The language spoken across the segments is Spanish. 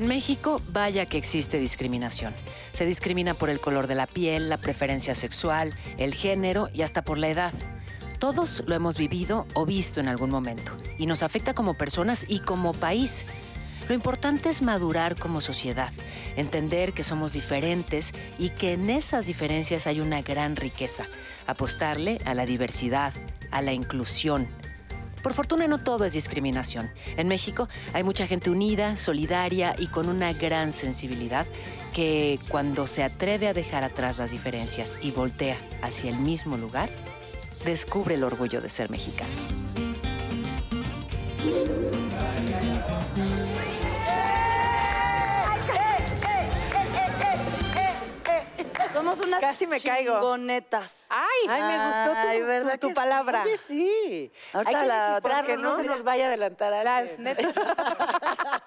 En México, vaya que existe discriminación. Se discrimina por el color de la piel, la preferencia sexual, el género y hasta por la edad. Todos lo hemos vivido o visto en algún momento y nos afecta como personas y como país. Lo importante es madurar como sociedad, entender que somos diferentes y que en esas diferencias hay una gran riqueza. Apostarle a la diversidad, a la inclusión. Por fortuna no todo es discriminación. En México hay mucha gente unida, solidaria y con una gran sensibilidad que cuando se atreve a dejar atrás las diferencias y voltea hacia el mismo lugar, descubre el orgullo de ser mexicano. Somos unas Casi me caigo. chingonetas. Ay, Ay, me gustó tu, Ay, tu- ¿verdad tu que palabra. Oye, sí. Ahorita Hay que la- registrarlo, ¿por qué no no? se nos vaya a adelantar las netas.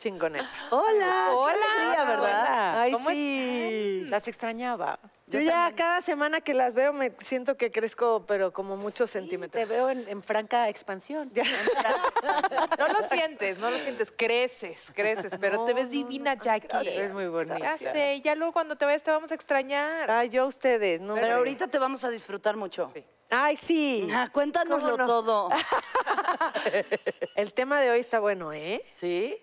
Chingoneta. Hola. Hola. qué alegría, ¿verdad? Ay, ¿Cómo sí. Las extrañaba. Yo ya cada semana que las veo me siento que crezco, pero como muchos Te centímetros. veo en, en franca expansión. Ya. No lo sientes, no lo sientes, creces, creces, pero te ves divina, Jackie. Es muy bonita. Ya sé, ya luego cuando te vayas te vamos a extrañar. Ay, yo a ustedes, no. Pero hombre. ahorita te vamos a disfrutar mucho. Ay, sí. Ah, Cuéntanoslo todo. El tema de hoy está bueno, ¿eh? ¿Sí?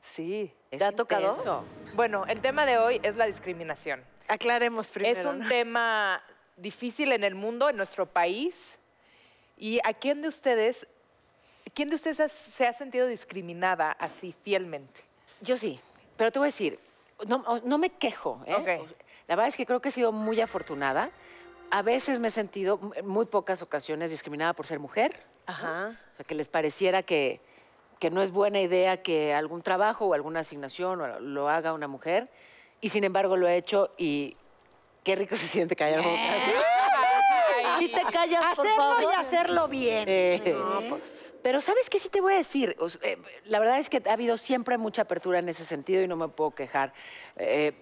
Sí. ¿Te ha tocado? intenso. Bueno, el tema de hoy es la discriminación. Aclaremos primero. es un ¿no? tema difícil en el mundo, en nuestro país. ¿Y a quién de ustedes, quién de ustedes se ha sentido discriminada así fielmente? Yo sí, pero te voy a decir, no, no me quejo. ¿eh? La verdad es que creo que he sido muy afortunada. A veces me he sentido, en muy pocas ocasiones, discriminada por ser mujer. Ajá. O sea, que les pareciera que, que no es buena idea que algún trabajo o alguna asignación lo haga una mujer. Y sin embargo lo he hecho y qué rico se siente callar bocas. Si te callas, por Hacerlo favor. y hacerlo bien. Eh, No, pues. Pero ¿sabes qué sí te voy a decir? O sea, eh, la verdad es que ha habido siempre mucha apertura en ese sentido y no me puedo quejar. Eh,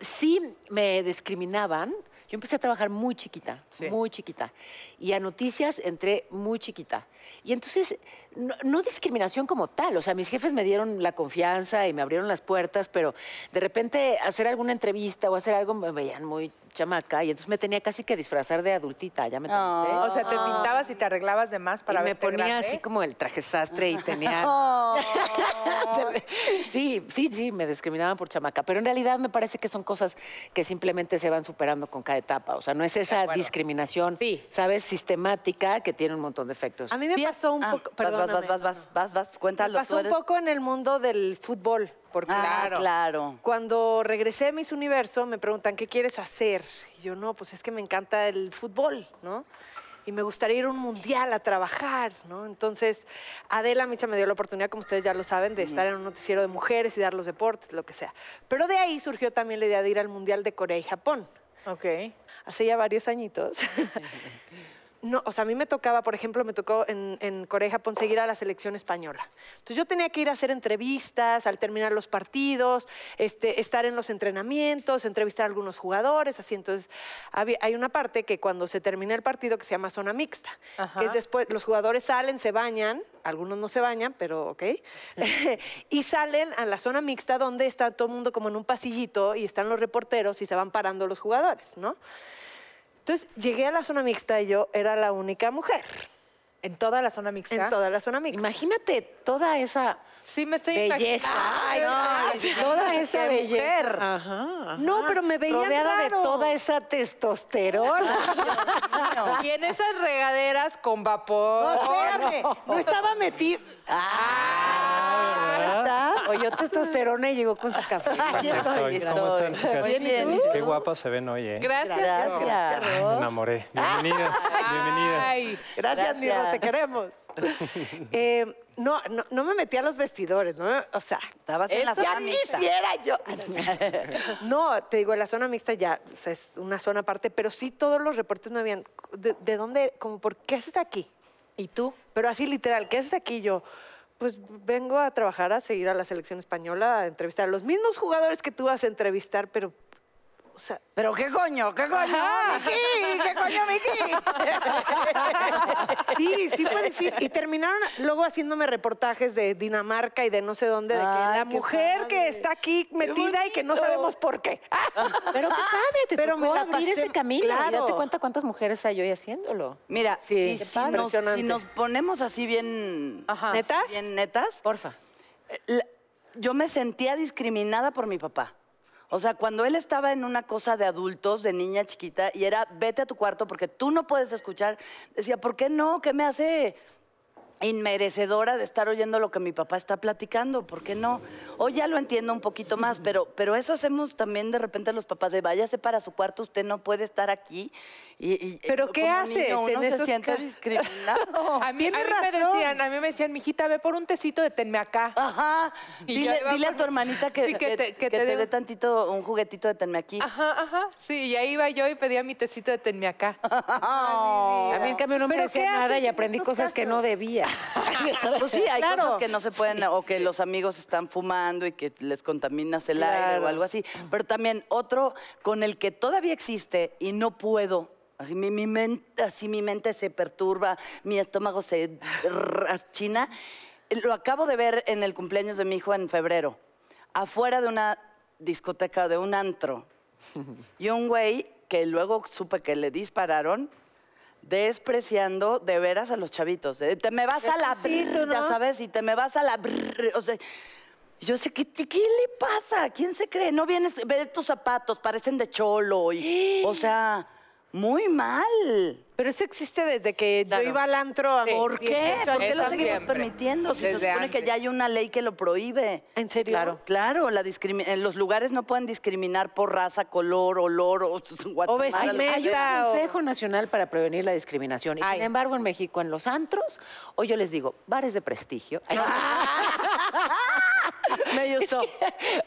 sí me discriminaban. Yo empecé a trabajar muy chiquita, Sí. muy chiquita. Y a noticias entré muy chiquita. Y entonces, no, no discriminación como tal. O sea, mis jefes me dieron la confianza y me abrieron las puertas, pero de repente hacer alguna entrevista o hacer algo me veían muy chamaca y entonces me tenía casi que disfrazar de adultita. ¿Ya me entendiste? O sea, te pintabas y te arreglabas de más para y me ponía grande. así como el traje sastre y tenía... sí, sí, sí, me discriminaban por chamaca, pero en realidad me parece que son cosas que simplemente se van superando con cada etapa. O sea, no es esa discriminación, Sí. ¿sabes? Sistemática que tiene un montón de efectos. A mí me pasó un Ah, poco. Vas, vas, vas, vas, vas, vas, Me cuéntalo. pasó tú un poco en el mundo del fútbol. Porque Ah, Claro. claro. cuando regresé a Miss Universo me preguntan, ¿qué quieres hacer? Y yo, no, pues es que me encanta el fútbol, ¿no? Y me gustaría ir a un mundial a trabajar, ¿no? Entonces, Adela Micha me dio la oportunidad, como ustedes ya lo saben, de estar en un noticiero de mujeres y dar los deportes, lo que sea. Pero de ahí surgió también la idea de ir al mundial de Corea y Japón. Ok. hace ya varios añitos. No, o sea, a mí me tocaba, por ejemplo, me tocó en, en Corea y Japón seguir a la selección española. Entonces yo tenía que ir a hacer entrevistas al terminar los partidos, este, estar en los entrenamientos, entrevistar a algunos jugadores, así. Entonces había- hay una parte que cuando se termina el partido que se llama zona mixta, Ajá. que es después, los jugadores salen, se bañan, algunos no se bañan, pero ok, y salen a la zona mixta donde está todo el mundo como en un pasillito y están los reporteros y se van parando los jugadores, ¿no? Entonces llegué a la zona mixta y yo era la única mujer En toda la zona mixta. en toda la zona mixta. Imagínate toda esa Sí, me estoy belleza. imaginando. toda esa belleza. mujer. Ajá. No, pero me veían Rodeada raro. de toda esa testosterona. Y en esas regaderas con vapor. No, espérame, no, estaba metido. Ah, ¿está? Oyó testosterona y llegó con su café. Aquí estoy. ¿Cómo están, chicas? Bien. Qué guapas se ven hoy, ¿eh? Gracias. Gracias. Me enamoré. Bienvenidas, bienvenidas. Ay, Gracias, Gracias. Te queremos. Eh, no, no, no me metí a los vestidores, ¿no? O sea, Estabas en la zona ya mixta. quisiera yo. No, te digo, la zona mixta ya o sea, es una zona aparte, pero sí todos los reportes me habían. ¿De, de dónde? Como, ¿por qué haces aquí? ¿Y tú? Pero así literal, ¿qué haces aquí? Yo, pues vengo a trabajar, a seguir a la selección española, a entrevistar a los mismos jugadores que tú vas a entrevistar, pero O sea, ¿Pero qué coño? ¿Qué coño? Miki? ¿Qué coño, Miki? sí, sí fue difícil. Y terminaron luego haciéndome reportajes de Dinamarca y de no sé dónde, de que Ay, la mujer padre. que está aquí metida y que no sabemos por qué. Pero qué padre, te Pero tocó abrir pasé- ese camino. Y claro. date cuenta cuántas mujeres hay hoy haciéndolo. Mira, Sí, si, nos, si Impresionante. nos ponemos así bien... Ajá. ¿Netas? Bien netas. Porfa. la- yo me sentía discriminada por mi papá. O sea, cuando él estaba en una cosa de adultos, de niña chiquita, y era vete a tu cuarto porque tú no puedes escuchar, decía, ¿por qué no? ¿Qué me hace inmerecedora de estar oyendo lo que mi papá está platicando? ¿Por qué no? Hoy ya lo entiendo un poquito más, pero, pero eso hacemos también de repente los papás, de váyase para su cuarto, usted no puede estar aquí. Y, y- ¿Pero qué haces niño uno en se esos siente casos? discriminado. A mí, a mí me decían, a mí me decían, mijita, ve por un tecito de tenme acá. Ajá. Y Dile, a tu hermanita que, Sí, que te- que que te te dé tantito, un juguetito de tenme aquí. Ajá, ajá. Sí, y ahí iba yo y pedía mi tecito de tenme acá. A mí en cambio no me ¿Pero decía nada y en aprendí cosas que no debía. Pues sí, hay Claro. cosas que no se pueden, o que los amigos están fumando y que les contaminas el aire Claro. o algo así. Pero también otro con el que todavía existe y no puedo. Así mi, mi mente, así mi mente se perturba, mi estómago se china. Lo acabo de ver en el cumpleaños de mi hijo en febrero, afuera de una discoteca, de un antro. Y un güey que luego supe que le dispararon, despreciando de veras a los chavitos. de, te me vas a la ya ¿no? sabes, y te me vas a la brr, o sea, yo sé, ¿qué, qué, qué le pasa? ¿Quién se cree? No vienes, ve tus zapatos, parecen de cholo. Y, o sea, muy mal. Pero eso existe desde que yo iba al antro. a mis ¿Por qué? 18 ¿Por qué lo Eso seguimos siempre. permitiendo? Si se Desde supone que antes. ya hay una ley que lo prohíbe. ¿En serio? Claro, claro, la discrimi- en los lugares no pueden discriminar por raza, color, olor o, O vestimenta. Hay un Meta o- Consejo Nacional para Prevenir la Discriminación. Y Ay. sin embargo, en México, en los antros, hoy yo les digo, bares de prestigio. Me gustó.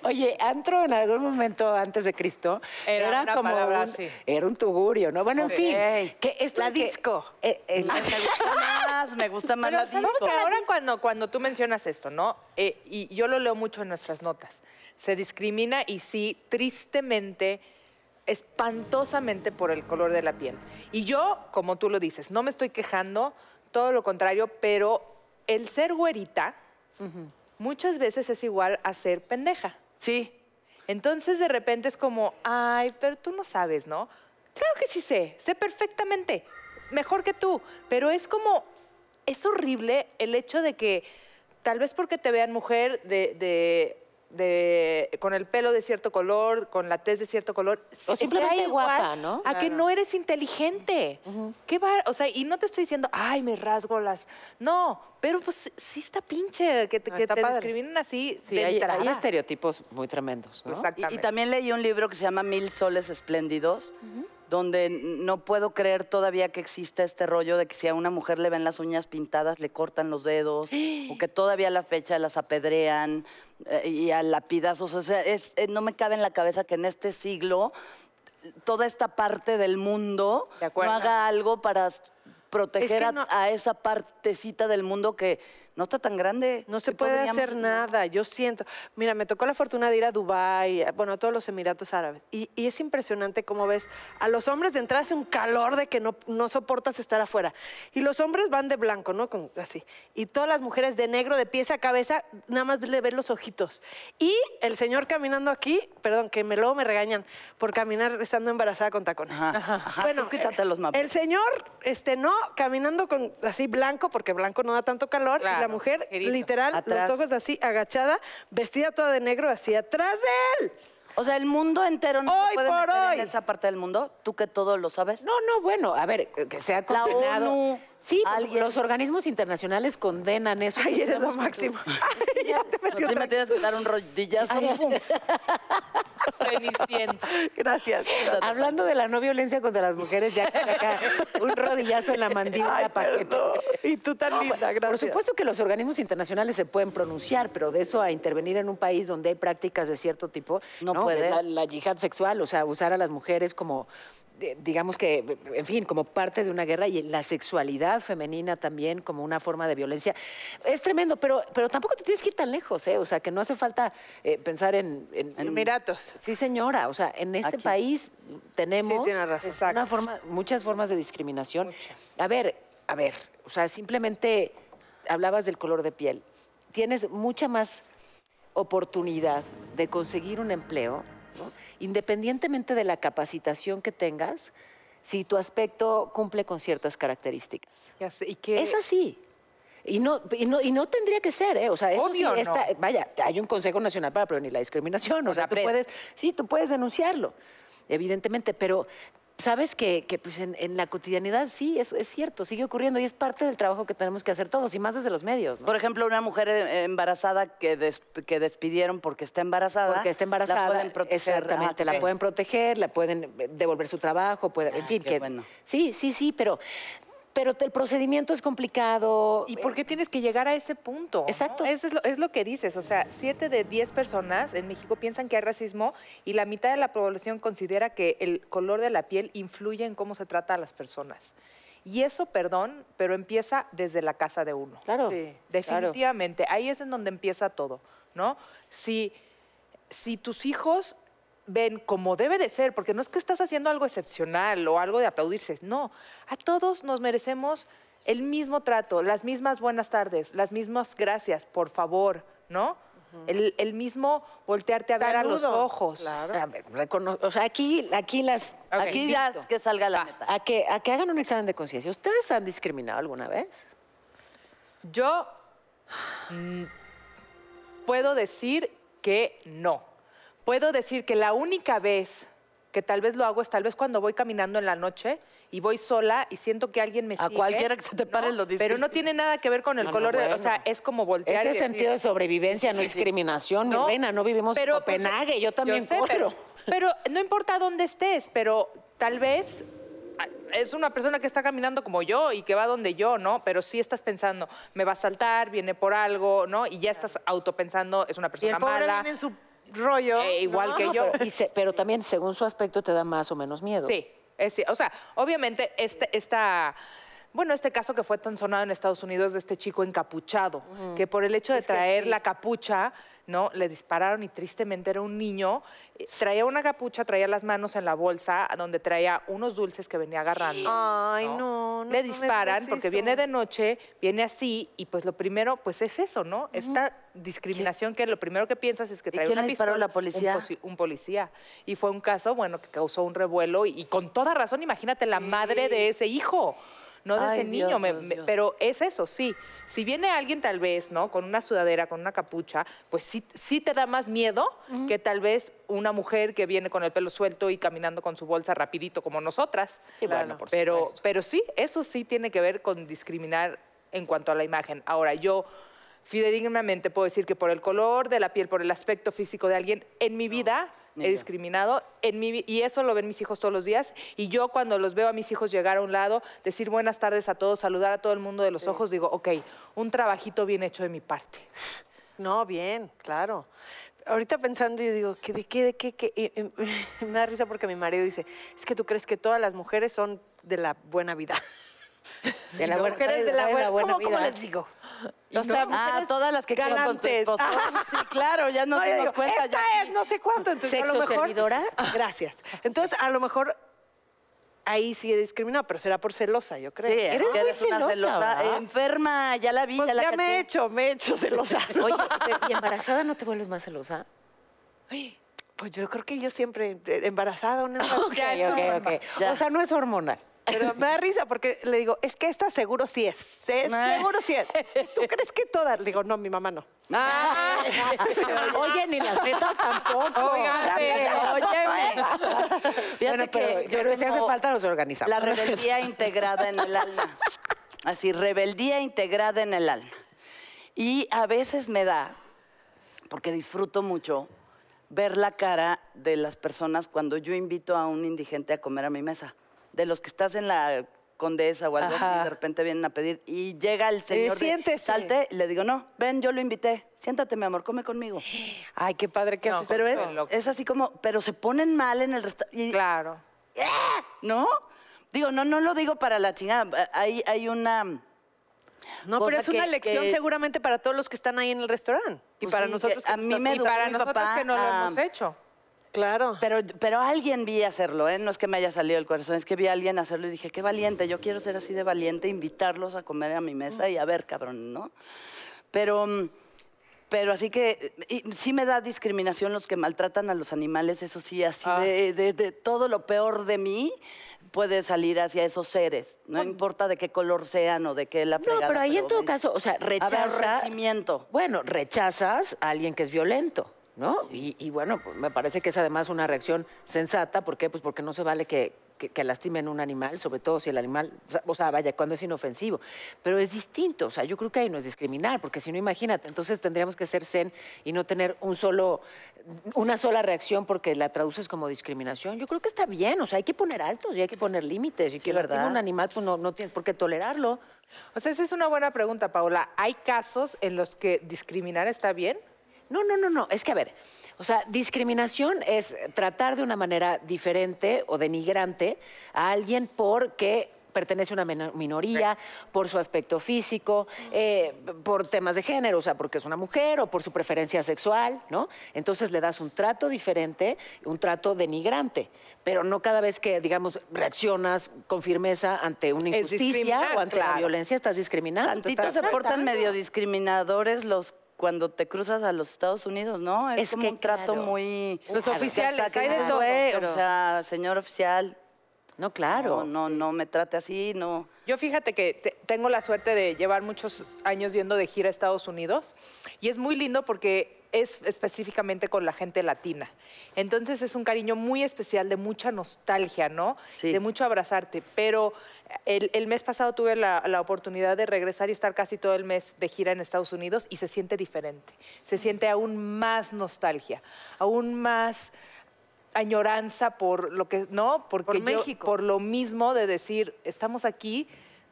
Oye, antro en algún momento antes de Cristo Era una palabra un, era un tugurio, ¿no? Bueno, en fin, que esto La que- disco. eh, eh, me gusta más, me gusta más Pero la ¿sabes disco. ahora cuando, cuando tú mencionas esto, ¿no? Eh, y yo lo leo mucho en nuestras notas. Se discrimina y sí, tristemente, espantosamente por el color de la piel. Y yo, como tú lo dices, no me estoy quejando, todo lo contrario, pero el ser güerita muchas veces es igual a ser pendeja. Sí. Entonces de repente es como, ay, pero tú no sabes, ¿no? Claro que sí sé, sé perfectamente, mejor que tú, pero es como, es horrible el hecho de que tal vez porque te vean mujer de, de- de- con el pelo de cierto color, con la tez de cierto color, O simplemente igual guapa, ¿no? A que no eres inteligente. ¿Qué va? O sea, y no te estoy diciendo, ay, me rasgo las. No, pero pues sí está pinche que te, No, que está te padre. discriminen así. sí, de hay, estereotipos muy tremendos, ¿no? Y- Y, Exactamente. también leí un libro que se llama Mil Soles Espléndidos, donde no puedo creer todavía que exista este rollo de que si a una mujer le ven las uñas pintadas, le cortan los dedos, o que todavía a la fecha las apedrean eh, y a lapidazos. O sea, es- eh, no me cabe en la cabeza que en este siglo toda esta parte del mundo De no haga algo para proteger Es que a- no- a, esa partecita del mundo que no está tan grande. No se puede hacer nada, yo siento. Mira, me tocó la fortuna de ir a Dubái, a- bueno, a todos los Emiratos Árabes. Y, y es impresionante cómo ves a los hombres de entrada hace un calor de que no, no soportas estar afuera. Y los hombres van de blanco, ¿no? Con- así. Y todas las mujeres de negro, de pies a cabeza, nada más le ven los ojitos. Y el señor caminando aquí, perdón, que me, luego me regañan por caminar estando embarazada con tacones. Ajá, ajá, Bueno, quítate los mapas. el señor, este, no, caminando con así blanco, porque blanco no da tanto calor, y la mujer, literal, Atrás. los ojos así, agachada, vestida toda de negro, así atrás de él. O sea, el mundo entero no Hoy se puede por meter hoy. en esa parte del mundo. Tú que todo lo sabes. No, no, bueno, a ver, que sea La condenado. ONU, Sí, pues, los organismos internacionales condenan eso. Ay, eres lo máximo. Ay, ya te metí Así otra me tienes que dar un rodillazo. Gracias. Hablando de la no violencia contra las mujeres, ya acá, acá, un rodillazo en la mandíbula Ay, para que. Y tú tan linda, gracias. Por supuesto que los organismos internacionales se pueden pronunciar, pero de eso a intervenir en un país donde hay prácticas de cierto tipo, No no, puede. La, la yihad sexual, o sea, usar a las mujeres como digamos que, en fin, como parte de una guerra y la sexualidad femenina también como una forma de violencia. Es tremendo, pero, pero tampoco te tienes que ir tan lejos, ¿eh? O sea, que no hace falta eh, pensar en, en- Emiratos. Sí, señora. O sea, en este Aquí. país tenemos Sí, razón. Exacto. una forma, muchas formas de discriminación. A ver, a ver, o sea, simplemente hablabas del color de piel. Tienes mucha más oportunidad de conseguir un empleo, ¿no? Independientemente de la capacitación que tengas, si tu aspecto cumple con ciertas características. Ya sé, y que Es así. Y no, y, no, y no tendría que ser, ¿eh? O sea, eso Obvio, sí no. está, vaya, hay un Consejo Nacional para Prevenir la Discriminación, o sea, tú puedes, sí, tú puedes denunciarlo, evidentemente, pero sabes que, que, pues en, en la cotidianidad sí, eso es cierto, sigue ocurriendo y es parte del trabajo que tenemos que hacer todos, y más desde los medios, ¿no? Por ejemplo, una mujer eh, embarazada que, des- que despidieron porque está embarazada. Porque está embarazada, La pueden proteger. exactamente, Ah, la pueden proteger, la pueden eh, devolver su trabajo, puede, en Ah, fin, que bueno. sí, sí, sí, pero, pero el procedimiento es complicado. ¿Y por qué tienes que llegar a ese punto? no? Exacto. Eso es lo, es lo que dices. O sea, siete de diez personas en México piensan que hay racismo y la mitad de la población considera que el color de la piel influye en cómo se trata a las personas. Y eso, perdón, pero empieza desde la casa de uno. Claro, Sí, claro. definitivamente. Ahí es en donde empieza todo, ¿no? Si, si tus hijos ven como debe de ser, porque no es que estás haciendo algo excepcional o algo de aplaudirse, no, a todos nos merecemos el mismo trato, las mismas buenas tardes, las mismas gracias, por favor, ¿no? el, el mismo voltearte a ver a los Saludo. ojos. A ver, recono- o sea, aquí, aquí las... Aquí ya que salga la neta. A que, a que hagan un examen de conciencia. ¿Ustedes han discriminado alguna vez? Yo mm, puedo decir que no. Puedo decir que la única vez que tal vez lo hago es tal vez cuando voy caminando en la noche y voy sola y siento que alguien me A sigue. cualquiera que se te pare ¿no? lo dice. Pero no tiene nada que ver con el No, no, color de... O sea, es como voltear Ese y decir- sentido de sobrevivencia, no discriminación, mi reina, no vivimos en pues, Copenhague, yo también sé, corro. pero, pero no importa dónde estés, pero tal vez ah, es una persona que está caminando como yo y que va donde yo, ¿no? Pero sí estás pensando, me va a saltar, viene por algo, ¿no? Y ya estás autopensando, es una Y persona el pobre mala. viene en su rollo. Eh, igual ¿no? que yo. pero, y se- pero también, según su aspecto, te da más o menos miedo. Sí, es, o sea, obviamente este, esta, bueno, este caso que fue tan sonado en Estados Unidos de este chico encapuchado, que por el hecho de traer la capucha, ¿no? Le dispararon y tristemente era un niño, eh, traía una capucha, traía las manos en la bolsa donde traía unos dulces que venía agarrando. Ay, no. no, le no disparan porque viene de noche, viene así y pues lo primero pues es eso, ¿no? Esta discriminación que lo primero que piensas es que ¿Y trae quién una disparó, pistola, la policía? Un, policía. Y fue un caso, bueno, que causó un revuelo y, y con toda razón, imagínate la madre de ese hijo. No de Ay, ese niño, Dios, me- Dios, me- Dios. pero es eso, sí. Si viene alguien tal vez, ¿no? Con una sudadera, con una capucha, pues sí, sí te da más miedo que tal vez una mujer que viene con el pelo suelto y caminando con su bolsa rapidito como nosotras. Sí, bueno, por pero, supuesto. pero sí, eso sí tiene que ver con discriminar en cuanto a la imagen. Ahora, yo fidedignamente puedo decir que por el color de la piel, por el aspecto físico de alguien, en mi vida he discriminado, en mi, y eso lo ven mis hijos todos los días. Y yo cuando los veo a mis hijos llegar a un lado, decir buenas tardes a todos, saludar a todo el mundo de los ojos, digo, ok, un trabajito bien hecho de mi parte. No, bien, claro. Ahorita pensando y digo, ¿qué, ¿de qué, de qué, qué? Y- y me da risa porque mi marido dice, es que tú crees que todas las mujeres son de la buena vida. De la mujeres de la buena, buena ¿cómo, cómo vida. les digo? O sea, no. Ah, todas las que quedan con tu esposo. Ajá. Sí, claro, ya nos No, digo, cuenta. esta ya. es no sé cuánto. Entonces, a lo ¿Sexo mejor, servidora? Gracias. Entonces, a lo mejor ahí sí he discriminado, pero será por celosa, yo creo. Sí, Eres muy eres una celosa, celosa. ¿verdad? Enferma, ya la vi, Pues ya la ya me he hecho, me he hecho celosa. Oye, ¿y embarazada no te vuelves más celosa? Pues yo creo que yo siempre, eh, embarazada, una Ok, ok, ok. Ya. O sea, no es hormonal. Pero me da risa porque le digo, es que esta seguro sí es. Ah. seguro sí es. ¿Tú crees que todas? Le digo, no, mi mamá no. Oye, ni las tetas tampoco. Óigate, Óyeme. Fíjate Bueno, pero, que yo pero si hace tengo falta nos organizamos. La rebeldía integrada en el alma. Así, rebeldía integrada en el alma. Y a veces me da, porque disfruto mucho, ver la cara de las personas cuando yo invito a un indigente a comer a mi mesa. De los que estás en la condesa o algo así, Ajá. de repente vienen a pedir y llega el señor de, siéntese. salte y le digo, no, ven, yo lo invité, siéntate, mi amor, come conmigo. Ay, qué padre que No, haces. Pero Son es, es así como, pero se ponen mal en el restaurante. Claro. ¡ah! ¿no? Digo, no, no lo digo para la chingada. Hay, hay una. No, cosa pero es una lección que- seguramente para todos los que están ahí en el restaurante. Y Pues para sí, nosotros que a nos mí me Y para mi nosotros papá que no lo a- hemos hecho. Claro. Pero, pero alguien vi hacerlo, ¿eh? No es que me haya salido el corazón, es que vi a alguien hacerlo y dije, qué valiente, yo quiero ser así de valiente, invitarlos a comer a mi mesa y a ver, cabrón, ¿no? Pero, mm, pero así que y sí me da discriminación los que maltratan a los animales, eso sí, así Ah. de, de- de todo lo peor de mí puede salir hacia esos seres, no importa de qué color sean o de qué la No, fregada. pero ahí en todo caso, o sea, rechaza. Aborrecimiento. Bueno, rechazas a alguien que es violento, ¿no? Y, y bueno, pues me parece que es además una reacción sensata. ¿Por qué? Pues porque no se vale que, que- que lastimen un animal, sobre todo si el animal, o sea, vaya, cuando es inofensivo. Pero es distinto, o sea, yo creo que ahí no es discriminar, porque si no, imagínate, entonces tendríamos que ser zen y no tener un solo, una sola reacción porque la traduces como discriminación. Yo creo que está bien, o sea, hay que poner altos y hay que poner límites. Y que ¿verdad? lastima un animal, pues no, no tienes por qué tolerarlo. O sea, esa es una buena pregunta, Paola. ¿Hay casos en los que discriminar está bien? No, no, no, no. Es que, a ver, o sea, discriminación es tratar de una manera diferente o denigrante a alguien porque pertenece a una minoría, por su aspecto físico, eh, por temas de género, o sea, porque es una mujer o por su preferencia sexual, ¿no? Entonces le das un trato diferente, un trato denigrante, pero no cada vez que, digamos, reaccionas con firmeza ante una injusticia o ante la violencia, estás discriminando. tú Tantito estás se portan medio discriminadores los cuando te cruzas a los Estados Unidos, ¿no? Es, Es como que, un trato claro. muy... Los Hasta oficiales, hay de todo, "Güey, pero- O sea, señor oficial, No, claro. no, no, no me trate así, no. Yo fíjate que te- tengo la suerte de llevar muchos años yendo de gira a Estados Unidos y es muy lindo porque es específicamente con la gente latina. Entonces es un cariño muy especial, de mucha nostalgia, ¿no? Sí. De mucho abrazarte. Pero el, el mes pasado tuve la, la oportunidad de regresar y estar casi todo el mes de gira en Estados Unidos y se siente diferente. Se siente aún más nostalgia, aún más añoranza por lo que, ¿no? Porque Por yo- México. por lo mismo de decir, estamos aquí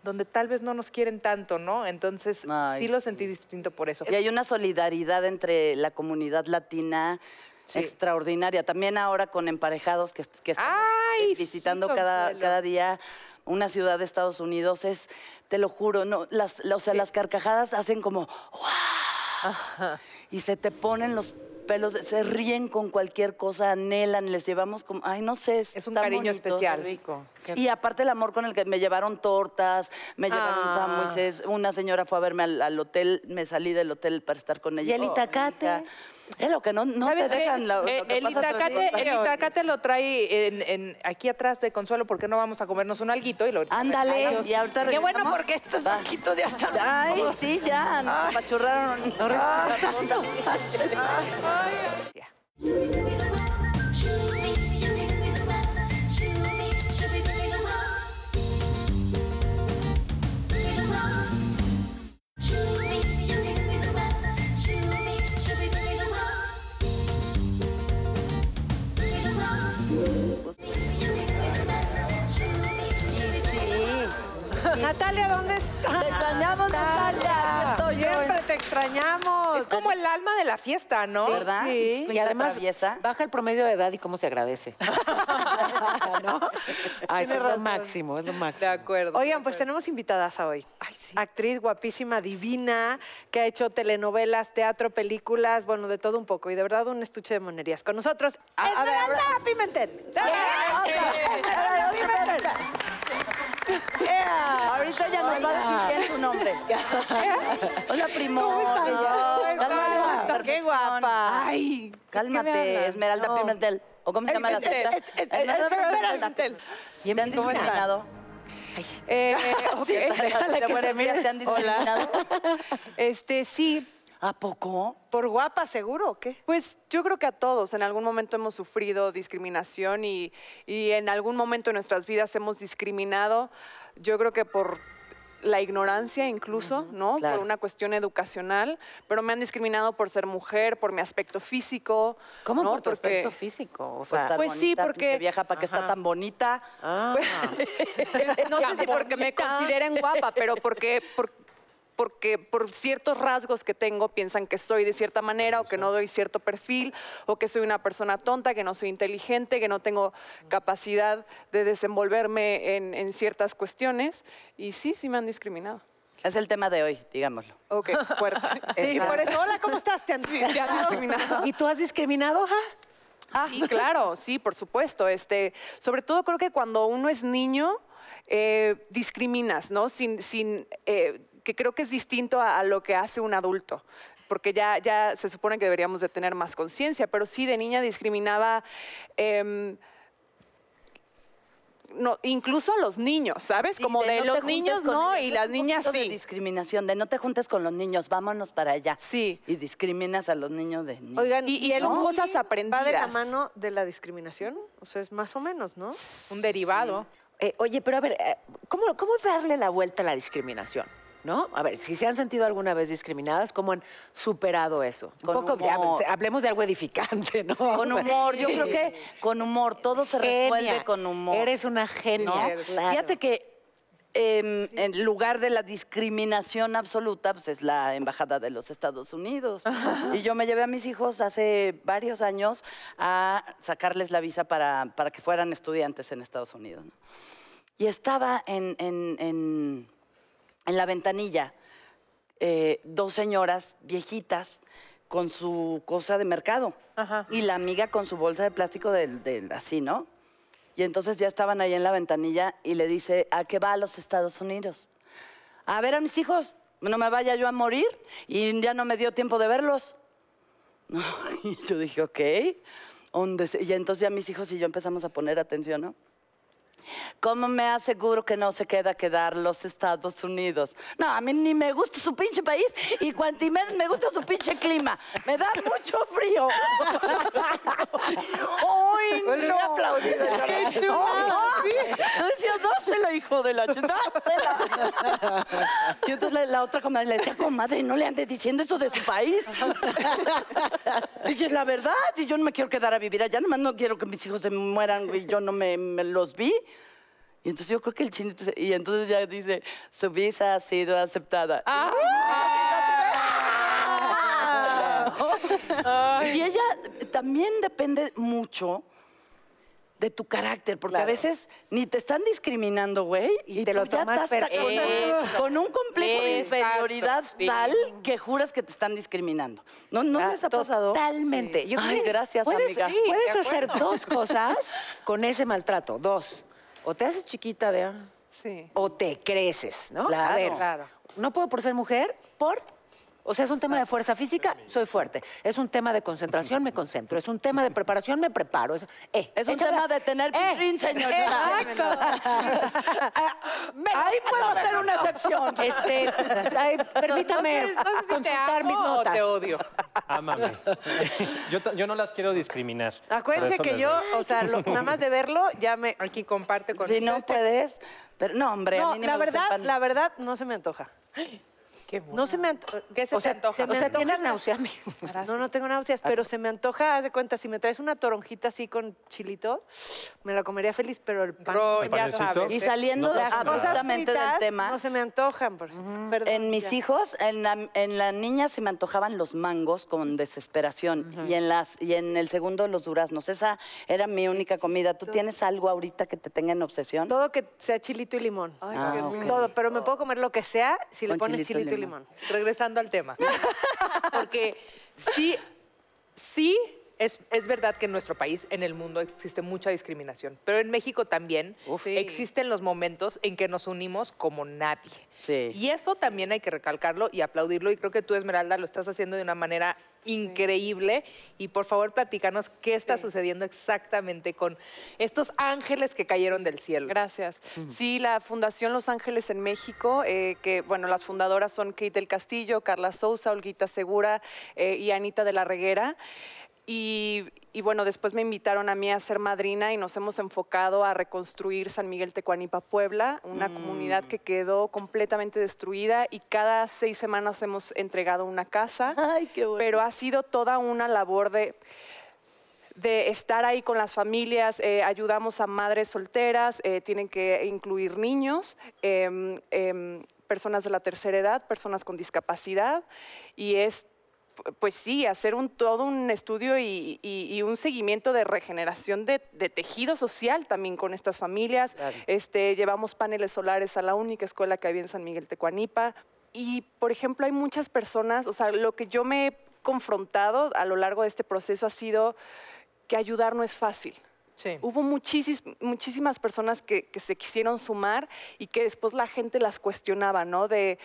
donde tal vez no nos quieren tanto, ¿no? Entonces, Ay, sí lo sí. sentí distinto por eso. Y hay una solidaridad entre la comunidad latina extraordinaria. También ahora con emparejados que, que estamos Ay, visitando sí, cada, cada día una ciudad de Estados Unidos es, te lo juro, no, las, la- o sea, las carcajadas hacen como y se te ponen los pelos, se ríen con cualquier cosa, anhelan, les llevamos como, ay, no sé, Es un cariño bonito. especial. rico. Y aparte el amor con el que me llevaron tortas, me llevaron Ah. sándwiches, una señora fue a verme al, al hotel, me salí del hotel para estar con ella. ¿Y el Oh, itacate? Es lo que no, no te dejan. la- lo Eh, que el, itacate, el itacate lo trae en, en- aquí atrás de Consuelo, ¿por qué no vamos a comernos un alguito? Y lo, Ándale, y ahorita Qué bueno porque estos Va. banquitos ya están. Ay, sí, ya, nos apachurraron. Natalia, ¿dónde estás? Te extrañamos, Natalia. Yo. Siempre te extrañamos. Es como el alma de la fiesta, ¿no? ¿Verdad? Sí. Y además traviesa. baja el promedio de edad y cómo se agradece. ¿No? Ay, Tiene es lo razón. máximo, es lo De máximo. acuerdo. Oigan, pues tenemos invitadas a hoy. Actriz guapísima, divina, que ha hecho telenovelas, teatro, películas, bueno, de todo un poco. Y de verdad un estuche de monerías. Con nosotros, Esmeralda Pimentel. Esmeralda Pimentel. Yeah. Ahorita ya nos va a decir bien su nombre. Hola, primo. ¿Cómo está? Cálmate, Qué guapa. Ay, Cálmate, Esmeralda Pimentel. ¿O cómo se llama la Es- es- fiesta? es- es- Esmeralda Esmeralda Pimentel. Bien, ¿Te han ¿cómo discriminado? Eh, ok. Sí, Déjala de que buenos te mire. días, ¿Te han discriminado? Este, sí, ¿A poco? ¿Por guapa seguro o qué? pues yo creo que a todos en algún momento hemos sufrido discriminación y, y en algún momento de nuestras vidas hemos discriminado, yo creo que por la ignorancia incluso, ¿no? claro. Por una cuestión educacional, pero me han discriminado por ser mujer, por mi aspecto físico. ¿Cómo ¿no? por tu Porque- aspecto físico? O sea, pues sí, porque- vieja, ¿para qué está tan bonita? ah, no sé si porque me consideren guapa, pero porque por- porque por ciertos rasgos que tengo piensan que soy de cierta manera o que no doy cierto perfil o que soy una persona tonta, que no soy inteligente, que no tengo capacidad de desenvolverme en, en ciertas cuestiones. Y sí, sí me han discriminado. Es el tema de hoy, digámoslo. Ok, fuerte. Sí, por eso. Hola, ¿cómo estás? Te han- Sí, te han discriminado. ¿Y tú has discriminado, ja? Sí, claro, sí, por supuesto. Este, sobre todo creo que cuando uno es niño, eh, discriminas, ¿no? Sin, sin, eh, que creo que es distinto a, a lo que hace un adulto. Porque ya, ya se supone que deberíamos de tener más conciencia, pero sí de niña discriminaba em, no, incluso a los niños, ¿sabes? Sí, Como de, no los niños no ellos. y Es las un niñas poquito de sí. discriminación, de no te juntes con los niños, vámonos para allá. Sí. Y discriminas a los niños de niños. Oigan, Y- y bullying cosas ¿Va de la aprendidas. mano de la discriminación? O sea, es más o menos, ¿no? Un derivado. Eh, oye, pero a ver, eh, ¿cómo, ¿cómo darle la vuelta a la discriminación? ¿No? A ver, si se han sentido alguna vez discriminadas, ¿cómo han superado eso? Un poco, ya, hablemos de algo edificante, ¿no? Con humor, yo creo que con humor, todo se resuelve con humor. Eres una genia. ¿no? claro. Fíjate que em, en lugar de la discriminación absoluta, pues es la embajada de los Estados Unidos. y yo me llevé a mis hijos hace varios años a sacarles la visa para, para que fueran estudiantes en Estados Unidos. ¿no? Y estaba en, en- en- en la ventanilla eh, dos señoras viejitas con su cosa de mercado y la amiga con su bolsa de plástico del, del- así, ¿no? Y entonces ya estaban ahí en la ventanilla y le dice, ¿a qué va a los Estados Unidos? A ver a mis hijos, no me vaya yo a morir y ya no me dio tiempo de verlos. No, y yo dije, ok. ¿Dónde se-?" Y entonces ya mis hijos y yo empezamos a poner atención, ¿no? ¿Cómo me aseguro que no se queda quedar los Estados Unidos? No, a mí ni me gusta su pinche país y menos me gusta su pinche clima. Me da mucho frío. ¡Uy, no! aplaudido. ¡Qué chulada! Yo decía, dásela, hijo de la dásela. Y entonces la, la otra comadre le decía, comadre, no le ande diciendo eso de su país. Y es la verdad, y yo no me quiero quedar a vivir allá, nomás no quiero que mis hijos se mueran y yo no me, me los vi. Y entonces yo creo que el chinito, se- y entonces ya dice, su visa ha sido aceptada. Y ella también depende mucho de tu carácter, porque a veces ni te están discriminando, güey, y, te tú lo ya tomas estás con, perfecto. con un complejo de Exacto, inferioridad sí. tal que juras que te están discriminando. ¿No, no les ha pasado? Totalmente. Yo Ay, creo que gracias, puedes, amiga. sí, puedes de hacer dos cosas con ese maltrato. Dos. O te haces chiquita de... Sí. O te creces, ¿no? Claro. A ver, Claro. no puedo por ser mujer, por... O sea, es un tema de fuerza física, soy fuerte. Es un tema de concentración, me concentro. Es un tema de preparación, me preparo. Es, eh, Es un échame- tema de tener Eh, pichín, señorita. Ahí puedo hacer una excepción. Este, ay, permítame no sé- no sé si te consultar mis o notas. te odio. Ámame. Yo, no las quiero discriminar. Acuérdense que yo, o sea, lo- nada más de verlo, ya me... Aquí comparte con Si no puedes, pero no, hombre, a No, mí ni la me gusta el verdad, la verdad, no se me antoja. Qué bueno. No se me antoja. ¿Qué se O te sea, antoja? se me o sea, ¿tienes la- náusea? No, no tengo náuseas, pero se me antoja, haz de cuenta, si me traes una toronjita así con chilito, me la comería feliz, pero el pan... Ro- ¿El ya sabes. Y saliendo No absolutamente del tema. No se me antojan. por- perdón, En mis ya. hijos, en la, en la niña se me antojaban los mangos con desesperación y en las y en el segundo los duraznos. Esa era mi única comida. ¿Tú tienes algo ahorita que te tenga en obsesión? Todo que sea chilito y limón. Ah, ok. Todo, pero me puedo comer lo que sea si le pones chilito chilito y limón. Limón. Regresando al tema. Porque sí, sí es, es verdad que en nuestro país, en el mundo, existe mucha discriminación. Pero en México también existen los momentos en que nos unimos como nadie. Sí. Y eso también hay que recalcarlo y aplaudirlo. Y creo que tú, Esmeralda, lo estás haciendo de una manera increíble. Y por favor, platícanos qué está sucediendo exactamente con estos ángeles que cayeron del cielo. Gracias. Sí, la Fundación Los Ángeles en México, eh, que bueno, las fundadoras son Kate del Castillo, Carla Sousa, Olguita Segura eh, y Anita de la Reguera. Y, y, bueno, después me invitaron a mí a ser madrina y nos hemos enfocado a reconstruir San Miguel Tecuanipa, Puebla, una comunidad que quedó completamente destruida y cada seis semanas hemos entregado una casa. Ay, qué bueno. Pero ha sido toda una labor de de estar ahí con las familias, eh, ayudamos a madres solteras, eh, tienen que incluir niños, em, personas de la tercera edad, personas con discapacidad, y es pues sí, hacer un, todo un estudio y, y- y un seguimiento de regeneración de, de tejido social también con estas familias. Este, llevamos paneles solares a la única escuela que había en San Miguel Tecuanipa. Y, por ejemplo, hay muchas personas, o sea, lo que yo me he confrontado a lo largo de este proceso ha sido que ayudar no es fácil. Sí. Hubo muchísis- muchísimas personas que, que se quisieron sumar y que después la gente las cuestionaba, ¿no? De,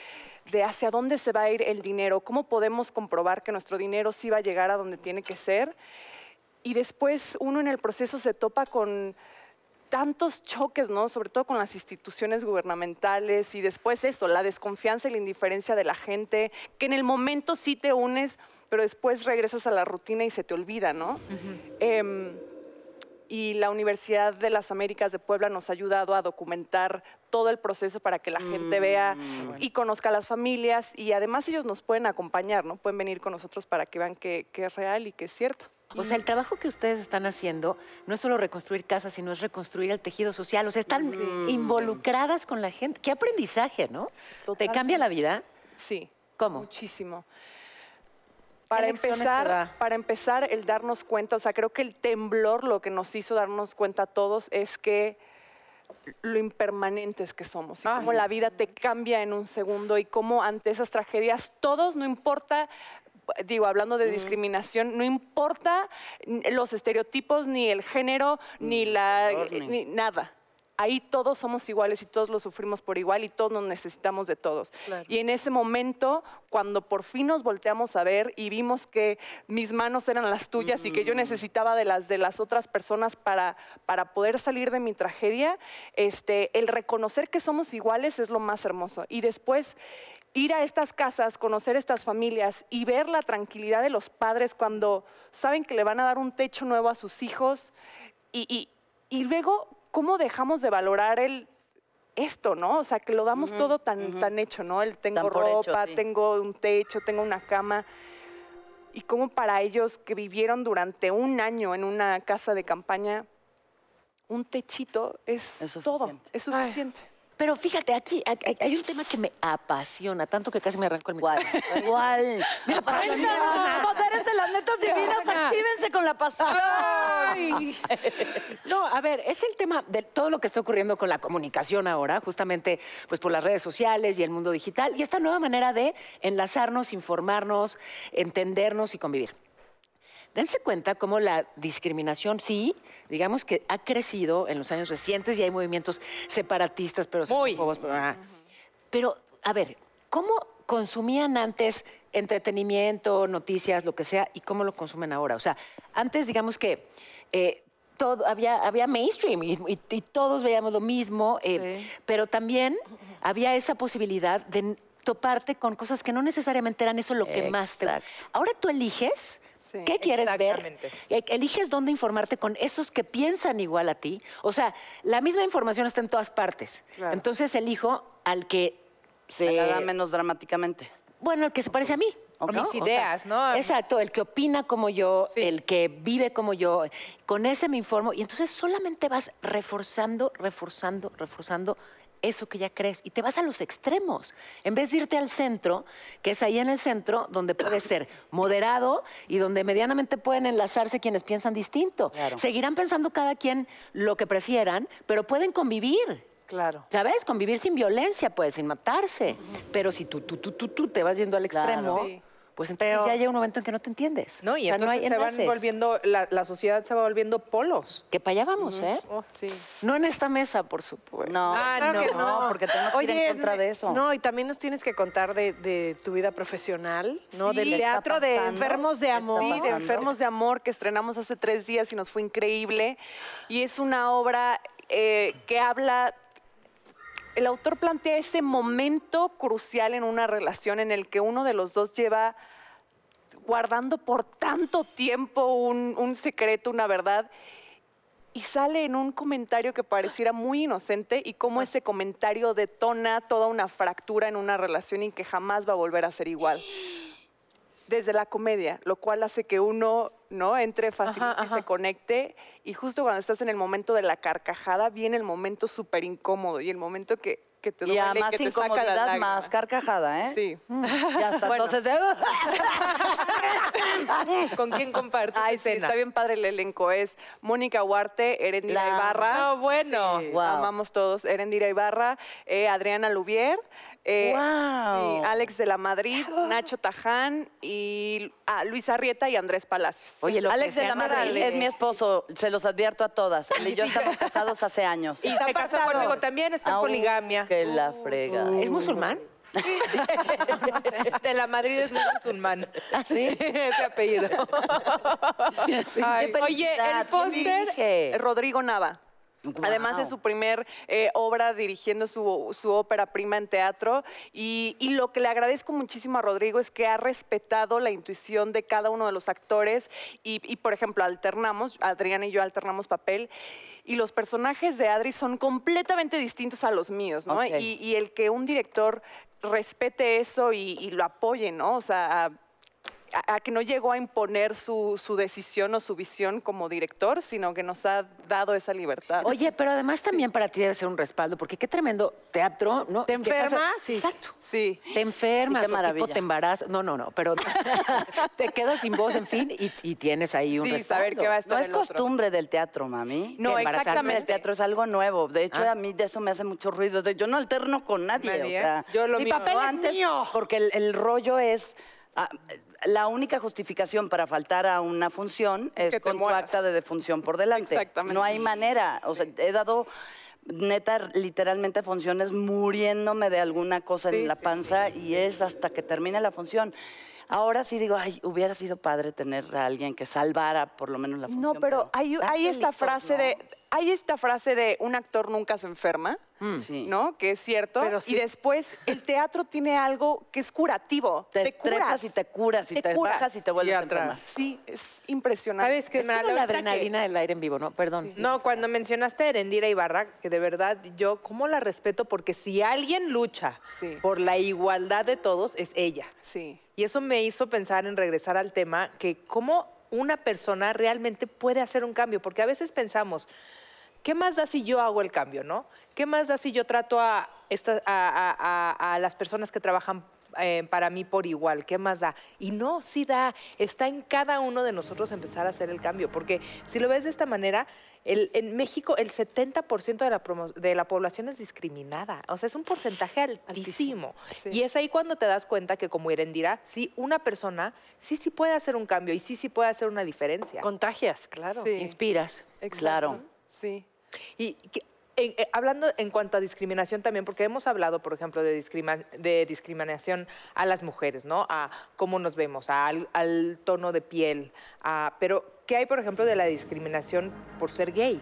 de hacia dónde se va a ir el dinero, cómo podemos comprobar que nuestro dinero sí va a llegar a donde tiene que ser. Y después uno en el proceso se topa con tantos choques, ¿no? Sobre todo con las instituciones gubernamentales y después eso, la desconfianza y la indiferencia de la gente, que en el momento sí te unes, pero después regresas a la rutina y se te olvida, ¿no? Em, y la Universidad de las Américas de Puebla nos ha ayudado a documentar todo el proceso para que la gente vea y conozca a las familias y además ellos nos pueden acompañar, ¿no? Pueden venir con nosotros para que vean que, que es real y que es cierto. O sea, el trabajo que ustedes están haciendo no es solo reconstruir casas, sino es reconstruir el tejido social. O sea, están involucradas con la gente. Qué aprendizaje, ¿no? ¿Te cambia la vida? Sí. ¿Cómo? Muchísimo. Para empezar, para empezar, el darnos cuenta, o sea, creo que el temblor lo que nos hizo darnos cuenta a todos es que lo impermanentes que somos y cómo la vida te cambia en un segundo y cómo ante esas tragedias todos, no importa, digo, hablando de discriminación, no importa los estereotipos, ni el género, ni la, ni nada. Ahí todos somos iguales y todos lo sufrimos por igual y todos nos necesitamos de todos. Y en ese momento, cuando por fin nos volteamos a ver y vimos que mis manos eran las tuyas y que yo necesitaba de las de las otras personas para, para poder salir de mi tragedia, este, el reconocer que somos iguales es lo más hermoso. Y después ir a estas casas, conocer estas familias y ver la tranquilidad de los padres cuando saben que le van a dar un techo nuevo a sus hijos y, y- y luego cómo dejamos de valorar el esto, ¿no? O sea, que lo damos todo tan, tan hecho, ¿no? El tengo Tan por hecho, ropa, sí. tengo un techo, tengo una cama. Y cómo para ellos que vivieron durante un año en una casa de campaña, un techito es, Es todo, es suficiente. Pero fíjate, aquí hay, un tema que me apasiona, tanto que casi me arranco el Igual, micrófono. igual. Me apasiona. De las netas divinas, actívense con la pasión. No, a ver, es el tema de todo lo que está ocurriendo con la comunicación ahora, justamente pues por las redes sociales y el mundo digital, y esta nueva manera de enlazarnos, informarnos, entendernos y convivir. Dense cuenta cómo la discriminación, sí, digamos que ha crecido en los años recientes y hay movimientos separatistas, pero Muy. pero, ah. Pero, a ver, ¿cómo consumían antes entretenimiento, noticias, lo que sea, y cómo lo consumen ahora? O sea, antes, digamos que eh, todo, había, había mainstream y, y- y todos veíamos lo mismo, eh, pero también había esa posibilidad de toparte con cosas que no necesariamente eran eso lo que más te... Ahora tú eliges Sí, qué quieres ver, exactamente. e- eliges dónde informarte con esos que piensan igual a ti. O sea, la misma información está en todas partes. Entonces elijo al que se... Nada menos dramáticamente. Bueno, el que se parece a mí. ¿no? Mis O sea, ideas, ¿no? Exacto, el que opina como yo, Sí. el que vive como yo. Con ese me informo y entonces solamente vas reforzando, reforzando, reforzando eso que ya crees y te vas a los extremos. En vez de irte al centro, que es ahí en el centro donde puedes ser moderado y donde medianamente pueden enlazarse quienes piensan distinto. Seguirán pensando cada quien lo que prefieran, pero pueden convivir. Claro. ¿Sabes? Convivir sin violencia, pues, sin matarse. Pero si tú, tú, tú, tú, tú te vas yendo al extremo, Sí. pues entonces Pero- ya llega un momento en que no te entiendes. No, y O sea, entonces hay se van enlaces. volviendo, la, la sociedad se va volviendo polos. Que para allá vamos, ¿eh? Oh, sí. No en esta mesa, por supuesto. No, Ah, claro que no. no, porque tenemos que ir en contra de eso. No, y también nos tienes que contar de, de tu vida profesional, ¿no? Sí, Del ¿qué está teatro de pasando? enfermos de ¿Qué amor. Sí, de pasando? Enfermos de Amor, que estrenamos hace tres días y nos fue increíble. Y es una obra eh, que habla... El autor plantea ese momento crucial en una relación en el que uno de los dos lleva guardando por tanto tiempo un, secreto, una verdad, y sale en un comentario que pareciera muy inocente y cómo ese comentario detona toda una fractura en una relación y que jamás va a volver a ser igual desde la comedia, lo cual hace que uno no entre fácilmente y se conecte. Y justo cuando estás en el momento de la carcajada, viene el momento súper incómodo y el momento que, que te Y duele a más que te saca la incomodidad, más carcajada, ¿eh? Sí. Y hasta entonces de... ¿Con quién compartes Ay, sí, está bien padre el elenco. Es Mónica Huarte, Erendira La- Ibarra. No, bueno. Sí, Wow. Amamos todos. Erendira Ibarra, eh, Adriana Lubier, eh, Wow. sí, Alex de la Madrid, Nacho Taján y ah, Luis Arrieta y Andrés Palacios. Oye, lo Alex que de la Madrid es mi esposo, se los advierto a todas. Él y yo estamos casados hace años. Y se casó conmigo también, está en poligamia. Que la frega. ¿Es musulmán? De la Madrid es muy musulmán. Sí. Ese apellido. Ay, Oye, el felicidad, ¿quién póster? Rodrigo Nava. Además es su primer eh, obra dirigiendo su, su ópera prima en teatro y, y lo que le agradezco muchísimo a Rodrigo es que ha respetado la intuición de cada uno de los actores y, y, por ejemplo alternamos, Adriana y yo alternamos papel y los personajes de Adri son completamente distintos a los míos, ¿no? Y, y el que un director respete eso y, y lo apoye, ¿no? O sea, a- a, a que no llegó a imponer su, su decisión o su visión como director, sino que nos ha dado esa libertad. Oye, pero además también para ti debe ser un respaldo, porque qué tremendo teatro, ¿no? ¿Te enfermas? Sí. Exacto. Sí. Te enfermas, Sí, qué tipo te embarazas. No, no, no, pero te quedas sin voz, en fin, y, y tienes ahí un Sí, respaldo. saber qué va a estar No es el otro. costumbre del teatro, mami. No, Que embarazarse exactamente. del teatro es algo nuevo. De hecho, a mí de eso me hace mucho ruido. De- Yo no alterno con nadie. Nadie. O sea, Yo lo mi mío. papel No, es antes- mío. Porque el, el rollo es. ah, la única justificación para faltar a una función es con tu acta de defunción por delante. Exactamente. No hay manera. O sea, he dado neta, literalmente funciones muriéndome de alguna cosa Sí, en la sí, panza y es hasta que termine la función. Ahora sí digo, ay, hubiera sido padre tener a alguien que salvara por lo menos la función. No, pero hay, hay esta frase ¿no? de, hay esta frase de un actor nunca se enferma, Sí. ¿no? Que es cierto. Pero sí. Y después el teatro tiene algo que es curativo. Te, Te, curas. y te curas y Te te, curas. bajas y te vuelves Y a enfermar. Sí, es impresionante. ¿Sabes qué? Es como la que- adrenalina del aire en vivo, ¿no? Perdón. No, cuando mencionaste a Erendira Ibarra, que de verdad yo, ¿cómo la respeto? Porque si alguien lucha Sí. por la igualdad de todos, es ella. Sí. Y eso me hizo pensar en regresar al tema, que cómo una persona realmente puede hacer un cambio, porque a veces pensamos, ¿qué más da si yo hago el cambio, no? ¿Qué más da si yo trato a, estas- a, a- a- a las personas que trabajan eh, para mí por igual? ¿Qué más da? Y no, sí da, está en cada uno de nosotros empezar a hacer el cambio, porque si lo ves de esta manera, el- en México el 70% de la, promo- de la población es discriminada, o sea, es un porcentaje altísimo. Sí. Y es ahí cuando te das cuenta que como Erendira, sí, una persona sí, sí puede hacer un cambio y sí, sí puede hacer una diferencia. Contagias, claro. Sí. Inspiras. Exacto. Claro. Sí. Y que- en- eh, hablando en cuanto a discriminación también, porque hemos hablado, por ejemplo, de, discrima- de discriminación a las mujeres, ¿no? A cómo nos vemos, a al, al tono de piel, a- pero ¿qué hay, por ejemplo, de la discriminación por ser gay?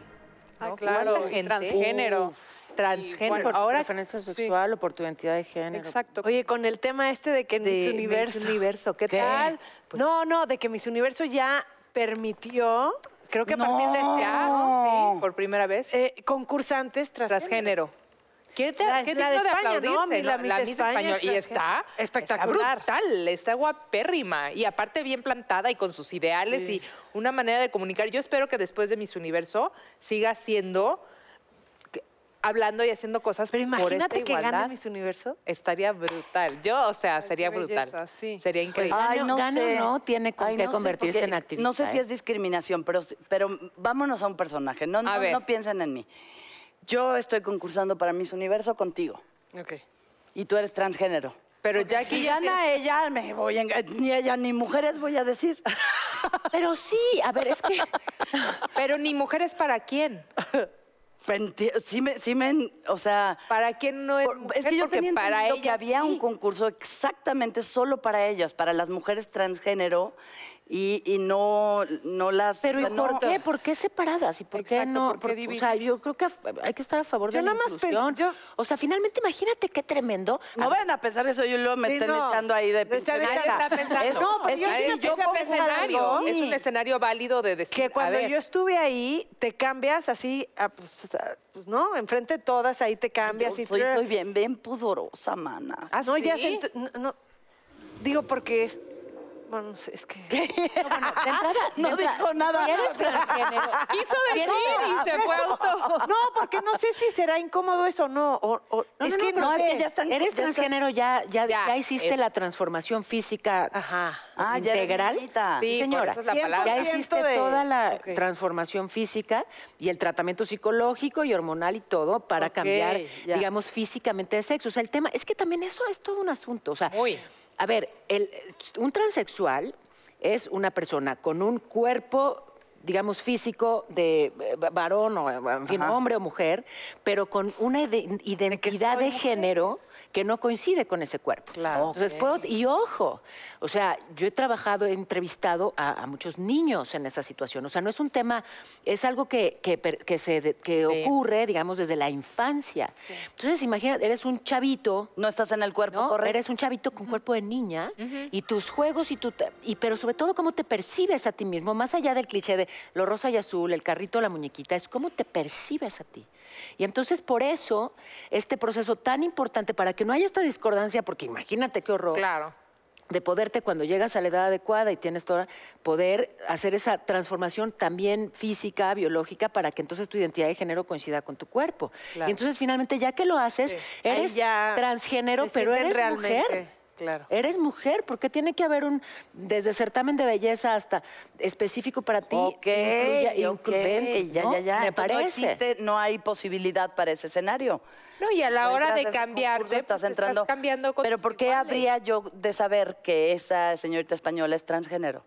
Ah, ¿no? claro, ¿Cuánta y gente- transgénero. Uf, transgénero. Por Ahora, preferencia sexual o por tu identidad de género. Exacto. Oye, con el tema este de que de Miss Universo. Miss Universo, ¿qué, tal? Pues, no, no, de que Miss Universo ya permitió, creo que a partir de este año, sí, por primera vez, eh, concursantes transgénero. transgénero. ¿Qué te, La- qué la de España, ¿no? aplaudirse, La Miss España es Y está Espectacular. Está brutal, está guapérrima. Y aparte bien plantada y con sus ideales y una manera de comunicar. Yo espero que después de Miss Universo siga siendo, hablando y haciendo cosas Pero por esta imagínate que gane Miss Universo. Estaría brutal. Yo, o sea, sería qué brutal. belleza, sí. Sería increíble. Ay, no gane o sé. no, tiene con Ay, qué no sé, convertirse porque en activista, No sé si ¿eh? es discriminación, pero, pero vámonos a un personaje. No, no, no piensen en mí. Yo estoy concursando para Miss Universo contigo Ok. y tú eres transgénero. Pero ya aquí ya gana ella, me voy a ni ella ni mujeres voy a decir. Pero sí, a ver, es que Pero ni mujeres para quién. Sí me, sí me, o sea, ¿Para quién no es mujer? es que yo tenía para que había un concurso exactamente solo para ellas, para las mujeres transgénero y, y no, no las. Pero o ¿y por no- qué? ¿Por qué separadas? ¿Y por qué no? ¿por o sea, yo creo que hay que estar a favor Yo de la nada más inclusión. yo- O sea, finalmente imagínate qué tremendo. No vayan a pensar eso, yo luego me Sí, estén no. echando ahí de pensando. Es, No, pero es yo a pensar escenario, es un escenario válido de decir, Que a cuando yo estuve ahí, te cambias así, ah, pues, ah, pues no, enfrente de todas, ahí te cambias. Yo y soy, soy bien, bien pudorosa, mana. ¿Ah, no, ya sí? se no. Digo, porque es- Bueno, no sé, es que... De entrada, de No entrada, dijo nada. Si eres transgénero, Quiso decir y se fue auto. No, porque no sé si será incómodo eso o no. o- o- No, es no, que no, no, no, es que ya están- Eres ya transgénero, ya, ya, Ya, ya hiciste es- la transformación física Ajá. Ah, integral. Sí, por señora. eso es la palabra. Ya 100% hiciste de- toda la transformación física y el tratamiento psicológico y hormonal y todo para cambiar, ya. digamos, físicamente de sexo. O sea, el tema es que también eso es todo un asunto. O sea, Muy. A ver, el- un transexual es una persona con un cuerpo digamos, físico de eh, varón o, en fin, Ajá. hombre o mujer, pero con una ide- identidad de, género que no coincide con ese cuerpo. Claro. Entonces, puedo, y ojo, o sea, yo he trabajado, he entrevistado a, a muchos niños en esa situación. O sea, no es un tema, es algo que, que, se, que Sí. ocurre, digamos, desde la infancia. Entonces, imagínate, eres un chavito No estás en el cuerpo ¿no? correcto. Eres un chavito con cuerpo de niña y tus juegos y tu y pero sobre todo cómo te percibes a ti mismo, más allá del cliché de lo rosa y azul, el carrito, la muñequita, es cómo te percibes a ti. Y entonces por eso este proceso tan importante para que no haya esta discordancia, porque imagínate qué horror Claro. de poderte cuando llegas a la edad adecuada y tienes toda poder hacer esa transformación también física, biológica para que entonces tu identidad de género coincida con tu cuerpo. Claro. Y entonces finalmente ya que lo haces, eres ya transgénero, pero eres realmente, mujer. claro. Eres mujer, porque tiene que haber un desde certamen de belleza hasta específico para ti. Ok, incluya- ok, incluyen, ya, ¿no? ya, ya. Me Entonces, parece. No existe, no hay posibilidad para ese escenario. No, y a la No hora de cambiarte, concurso, estás, estás cambiando con Pero ¿por qué iguales. habría yo de saber que esa señorita española es transgénero?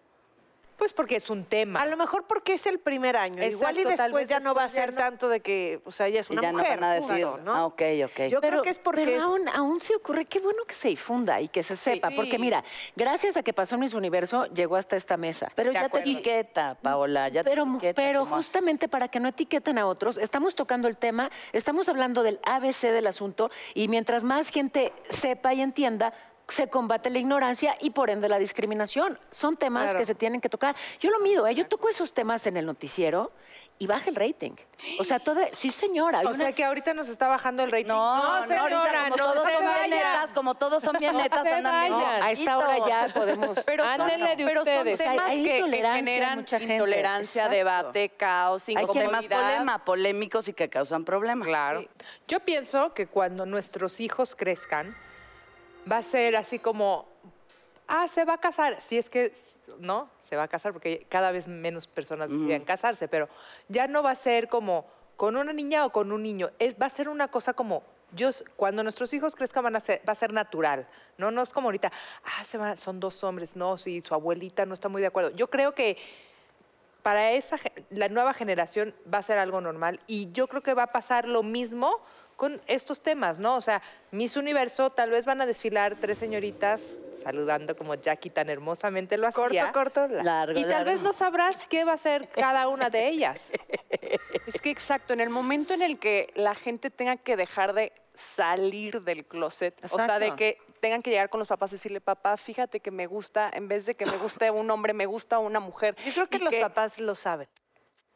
Pues porque es un tema. A lo mejor porque es el primer año. Igual y después ya no va a ya ser no. tanto de que, o sea, ella es Y una ya no mujer. van a decir, punto, ¿no? ah, ok, ok. Yo creo que es porque pero es- aún, aún se ocurre, qué bueno que se difunda y que se sepa, porque mira, gracias a que pasó en Miss Universo, llegó hasta esta mesa. Pero De ya acuerdo. te etiqueta, Paola, ya pero, te etiqueta. pero como- justamente para que no etiqueten a otros, estamos tocando el tema, estamos hablando del ABC del asunto y mientras más gente sepa y entienda, se combate la ignorancia y por ende la discriminación. Son temas Claro. que se tienen que tocar. Yo lo mido, ¿eh? yo toco esos temas en el noticiero y baja el rating. O sea, todo, sí señora. O una- sea que ahorita nos está bajando el rating. No, no, ahorita señora, como no todos se son vayan. netas, como todos son bien No netas, andan a esta hora ya podemos... Pero son, Ándenle de pero ustedes. Temas hay que- generan mucha gente, intolerancia, exacto. debate, caos, Hay temas incomodidad. problema, polémicos y que causan problemas. Claro. Yo pienso que cuando nuestros hijos crezcan, va a ser así como, ah, se va a casar. Si es que, no, se va a casar porque cada vez menos personas deciden casarse, pero ya no va a ser como con una niña o con un niño. Es- va a ser una cosa como, yo, cuando nuestros hijos crezcan van a ser, va a ser natural. No, no es como ahorita, ah, se van, son dos hombres. No, si su abuelita no está muy de acuerdo. Yo creo que para esa la nueva generación va a ser algo normal y yo creo que va a pasar lo mismo con estos temas, ¿no? O sea, Miss Universo tal vez van a desfilar tres señoritas saludando como Jackie tan hermosamente lo Corto, hacía. corto. la- Largo, Y tal largo. vez no sabrás qué va a ser cada una de ellas. Es que exacto, en el momento en el que la gente tenga que dejar de salir del closet, o sea, de que tengan que llegar con los papás y decirle, papá, fíjate que me gusta, en vez de que me guste un hombre, me gusta una mujer. Yo creo que Y los papás lo saben.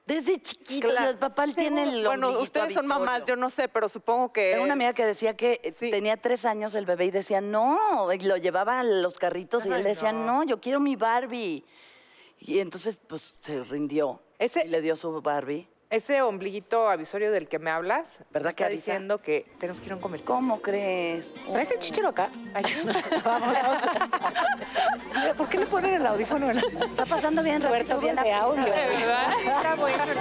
Desde chiquitos, Claro. los papás tienen el Bueno, ustedes son mamás, yo no sé, pero supongo que... Tengo una amiga que decía que Sí. tenía tres años el bebé y decía, no, y lo llevaba a los carritos y él decía, no. yo quiero mi Barbie. Y entonces, pues, se rindió Ese- y le dio su Barbie. Ese ombliguito avisorio del que me hablas, ¿Verdad me que está avisa? diciendo que tenemos que ir a un comercial. ¿Cómo crees? ¿Traes el chichero acá? vamos, vamos. ¿Por qué le ponen el audífono? Está pasando bien, Suerte Roberto, bien de audio. ¿Verdad? Está bueno el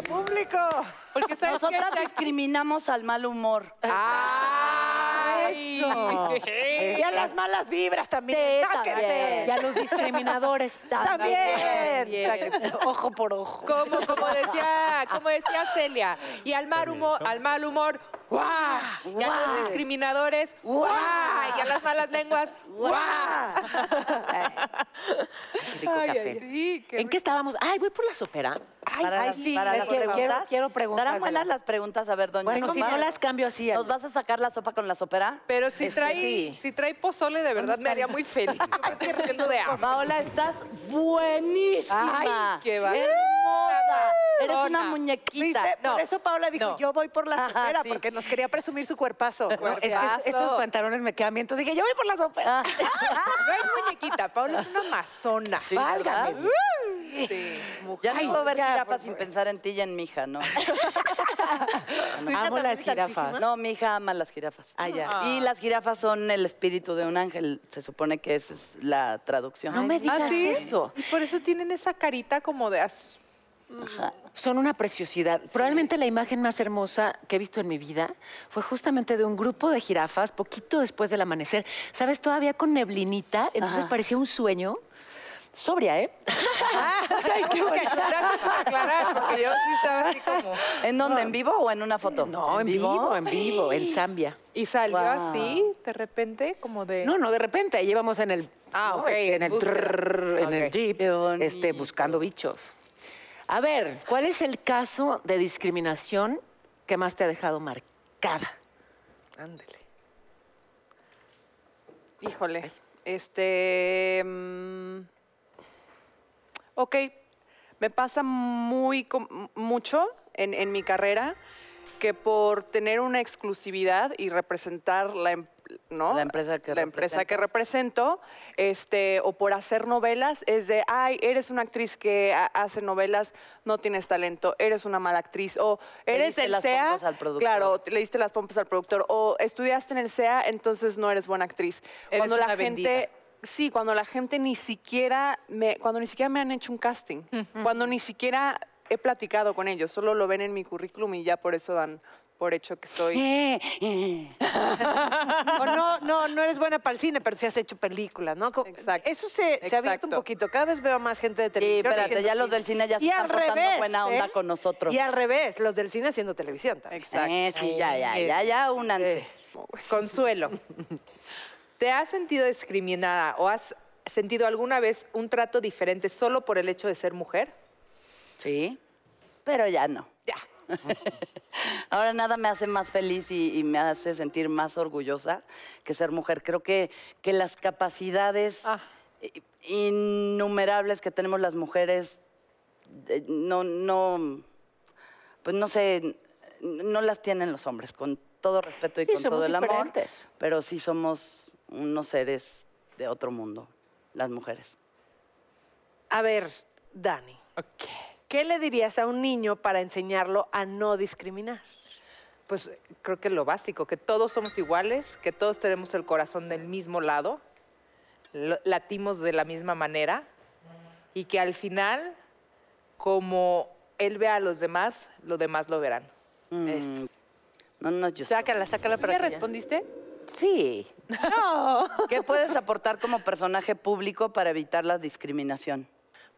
público. Porque sabes Nosotras discriminamos al mal humor. ¡Ay! Y a las malas vibras también. Sí, Sáquense. también. Y a los discriminadores. También. Bien. Sáquense. Ojo por ojo. Como, como decía, como decía Celia. Y al mal humor, al mal humor, ¡guau! Y a los discriminadores, ¡guau! Y a las malas lenguas, ¡guau! Qué rico café. Sí, qué ¿En qué estábamos? Ay, voy por la sopera. para ay, las, sí, para las quiero- preguntas. quiero preguntas ¿Darán buenas la- las preguntas? A ver, doña Bueno, si no las cambio así. ¿Nos vas a sacar la sopa con la sopera? Pero si Este, trae, sí. si trae pozole, de verdad me haría muy feliz. Yo de hambre. Paola, estás buenísima. Ay, qué va- Hermosa. Eres una muñequita. ¿Viste? No, Por eso Paola dijo, no. yo voy por la sopera, sí. porque nos quería presumir su cuerpazo. ¿no? Es que est- estos pantalones me quedan bien. Entonces dije, yo voy por la sopa. Ah, No es muñequita, Paula es una amazona. sí, Válgame. ¿verdad? Sí, Ya no puedo ver jirafas sin pensar en ti y en mi hija, ¿no? Amo las jirafas. No, mi hija ama las jirafas. Ah, ya. Y las jirafas son el espíritu de un ángel. Se supone que esa es la traducción. No me digas ¿Ah, sí? eso. Y por eso tienen esa carita como de... as- Ajá. Son una preciosidad. Probablemente la imagen más hermosa que he visto en mi vida fue justamente de un grupo de jirafas poquito después del amanecer. ¿Sabes? Todavía con neblinita, entonces parecía un sueño. Sobria, ¿eh? O sea, qué bueno. Gracias por aclarar, porque yo sí estaba así como... ¿En dónde? ¿En vivo o en una foto? No, en vivo, en vivo, en Zambia. Y salió así, de repente, como de... No, no, de repente, ahí íbamos en el, Ah, ok, en el, búsqueda. trrr, en el Ok. jeep, este, buscando bichos. A ver, ¿cuál es el caso de discriminación que más te ha dejado marcada? Ándale. Híjole. Este. mm, ok. Me pasa muy mucho en, en mi carrera que por tener una exclusividad y representar la, em- ¿no? La empresa que la empresa que represento, este, o por hacer novelas, es de, ay, eres una actriz que ha- hace novelas, no tienes talento, eres una mala actriz, o eres el las SEA, pompas al productor. claro, le diste las pompas al productor, o estudiaste en el SEA, entonces no eres buena actriz. Eres cuando la gente, vendida. sí, cuando la gente ni siquiera me, cuando ni siquiera me han hecho un casting, cuando ni siquiera he platicado con ellos, solo lo ven en mi currículum y ya por eso dan por hecho que soy. O no, no, no eres buena para el cine, pero sí has hecho películas, ¿no? Exacto. Eso se, se ha abierto un poquito. Cada vez veo más gente de Sí, televisión. espérate, haciendo ya los del cine ya se Y están al portando revés, buena onda ¿eh? con nosotros. Y al revés, los del cine haciendo televisión también. Exacto. Eh, sí, ya, ya, ya, ya, únanse. Consuelo, ¿te has sentido discriminada o has sentido alguna vez un trato diferente solo por el hecho de ser mujer? Sí, pero ya no. Ya. Ahora nada me hace más feliz y, y me hace sentir más orgullosa que ser mujer. Creo que, que las capacidades Ah. innumerables que tenemos las mujeres, eh, no, no, pues no sé, no las tienen los hombres, con todo respeto y Sí, con todo el amor. Pero sí somos unos seres de otro mundo, las mujeres. A ver, Dani, ¿qué le dirías a un niño para enseñarlo a no discriminar? Pues creo que lo básico, que todos somos iguales, que todos tenemos el corazón del mismo lado, latimos de la misma manera y que al final, como él ve a los demás, los demás lo verán. Es- Mm, No, no, yo. Sácala, sácala ¿Tú para ya respondiste? Sí. ¿Qué puedes aportar como personaje público para evitar la discriminación?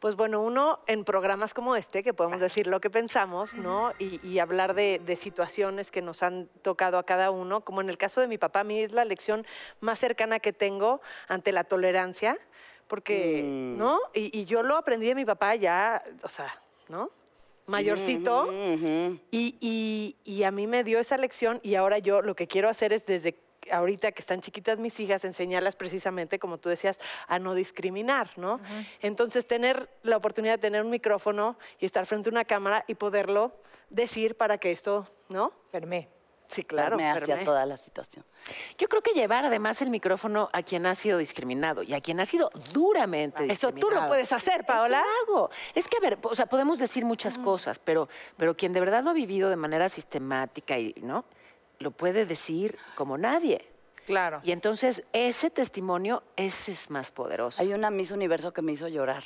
Pues bueno, uno en programas como este, que podemos decir lo que pensamos, ¿no? Y, y hablar de, de situaciones que nos han tocado a cada uno, como en el caso de mi papá, a mí es la lección más cercana que tengo ante la tolerancia, porque, Mm. ¿no? Y, y yo lo aprendí de mi papá ya, o sea, ¿no? Mayorcito. Ujú. Y, y- y a mí me dio esa lección y ahora yo lo que quiero hacer es desde ahorita que están chiquitas mis hijas, enseñarlas precisamente, como tú decías, a no discriminar, ¿no? Entonces, tener la oportunidad de tener un micrófono y estar frente a una cámara y poderlo decir para que esto, ¿no? Fermé. Sí, claro. Me hacia toda la situación. Yo creo que llevar además el micrófono a quien ha sido discriminado y a quien ha sido duramente Eso tú lo discriminado. puedes hacer, Paola. Eso hago. Es que, a ver, o sea, podemos decir muchas cosas, pero, pero quien de verdad lo ha vivido de manera sistemática y, ¿no? Lo puede decir como nadie. Claro. Y entonces ese testimonio, ese es más poderoso. Hay una Miss Universo que me hizo llorar.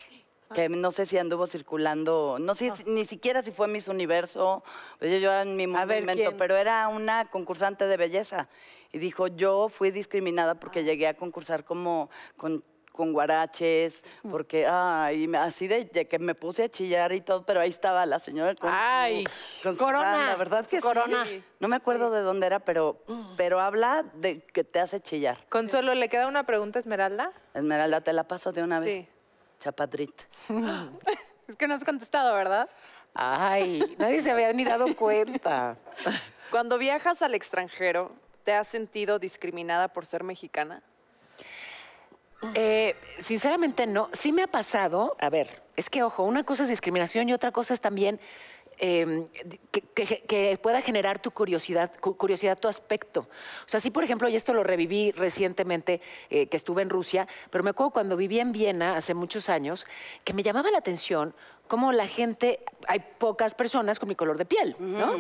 Que no sé si anduvo circulando, no sé ni siquiera si fue Miss Universo, pues yo, yo en mi momento, pero era una concursante de belleza. Y dijo, yo fui discriminada porque llegué a concursar como con, con guaraches, porque, ay, me- así de, de que me puse a chillar y todo, pero ahí estaba la señora con, su- Ay, con su Corona, banda, ¿verdad que sí? Corona. No me acuerdo de dónde era, pero, pero habla de que te hace chillar. Consuelo, ¿le queda una pregunta a Esmeralda? Esmeralda, te la paso de una vez. Sí. Chapadrit. Es que no has contestado, ¿verdad? Ay, nadie se había ni dado cuenta. Cuando viajas al extranjero, ¿te has sentido discriminada por ser mexicana? Eh, sinceramente no. Sí me ha pasado. A ver, es que ojo, una cosa es discriminación y otra cosa es también eh, que, que- que pueda generar tu curiosidad, cu- curiosidad tu aspecto. O sea, sí, por ejemplo, y esto lo reviví recientemente, eh, que estuve en Rusia, pero me acuerdo cuando viví en Viena hace muchos años, que me llamaba la atención cómo la gente, hay pocas personas con mi color de piel, ¿no?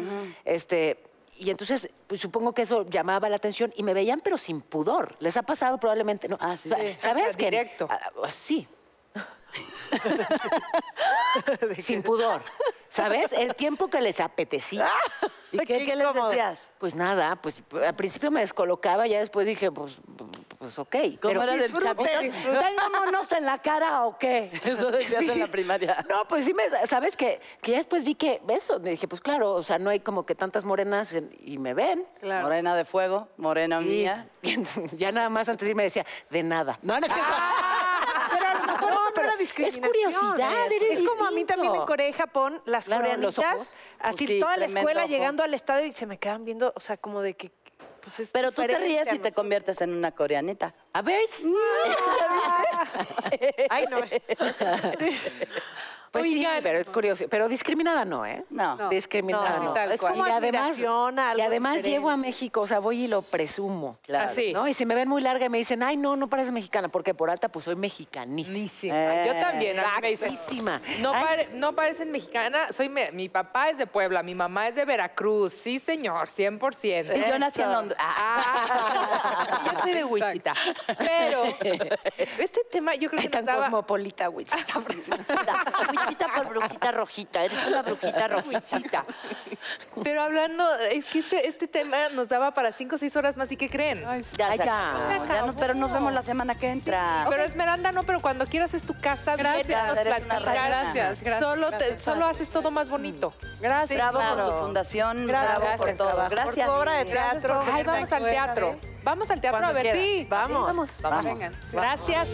Este. Y entonces, pues supongo que eso llamaba la atención y me veían, pero sin pudor. ¿Les ha pasado probablemente? ¿no? Ah, sí. ¿Sabes directo. Ah, ah, sí. Sin pudor. ¿Sabes? El tiempo que les apetecía. ¿Y qué, qué les decías? Pues nada, pues al principio me descolocaba, ya después dije, pues, pues ok. ¿Cómo Pero era del disfruten. chavito? ¿Tengo monos en la cara o qué? Eso decías en la primaria. No, pues sí, me, ¿sabes que Que ya después vi que eso, me dije, pues claro, o sea, no hay como que tantas morenas en- y me ven. Morena de fuego, morena Sí. mía. ya nada más antes sí me decía, de nada. No, no, es que- Pero a lo mejor es curiosidad, eres Es como a mí también en Corea y Japón, las Claro, coreanitas, así Sí, toda la escuela ojo. llegando al estadio y se me quedan viendo, o sea, como de que... Pues es Pero tú te ríes y te conviertes en una coreanita. A ver. Ay, no. Pues sí, Oigan. pero es curioso. Pero discriminada no, ¿eh? No. Discriminada No, no. tal Es cual. como y además, y además diferente. llevo a México, o sea, voy y lo presumo. Claro. Así. ¿no? Y si me ven muy larga y me dicen, ay, no, no pareces mexicana, porque por alta, pues soy mexicanísima. Yo también. A mí me dicen, Guapísima. no, Ay, pare- no parecen mexicana. Soy me- mi papá es de Puebla, mi mamá es de Veracruz. Sí, señor, 100%. Y yo nací en Honduras. Ah, yo soy de Wichita. Pero este tema yo creo ay, que tan nos daba... cosmopolita, güey. Brujita por brujita rojita. Eres una brujita rojita. Pero hablando, es que este, este tema nos daba para cinco o seis horas más. ¿Y qué creen? Ya, Ay, ya. Ya nos- pero nos vemos la semana que entra. Pero Esmeralda no, pero cuando quieras es tu casa. Gracias. Gracias, gracias, Solo, te- gracias. solo haces todo más bonito. Gracias. Bravo claro. por tu fundación, Gracias, bravo por todo. Gracias. Por tu obra de teatro. por Ay, vamos al teatro. Vamos al teatro a ver. quieras. Sí. Vamos. Vamos. Gracias.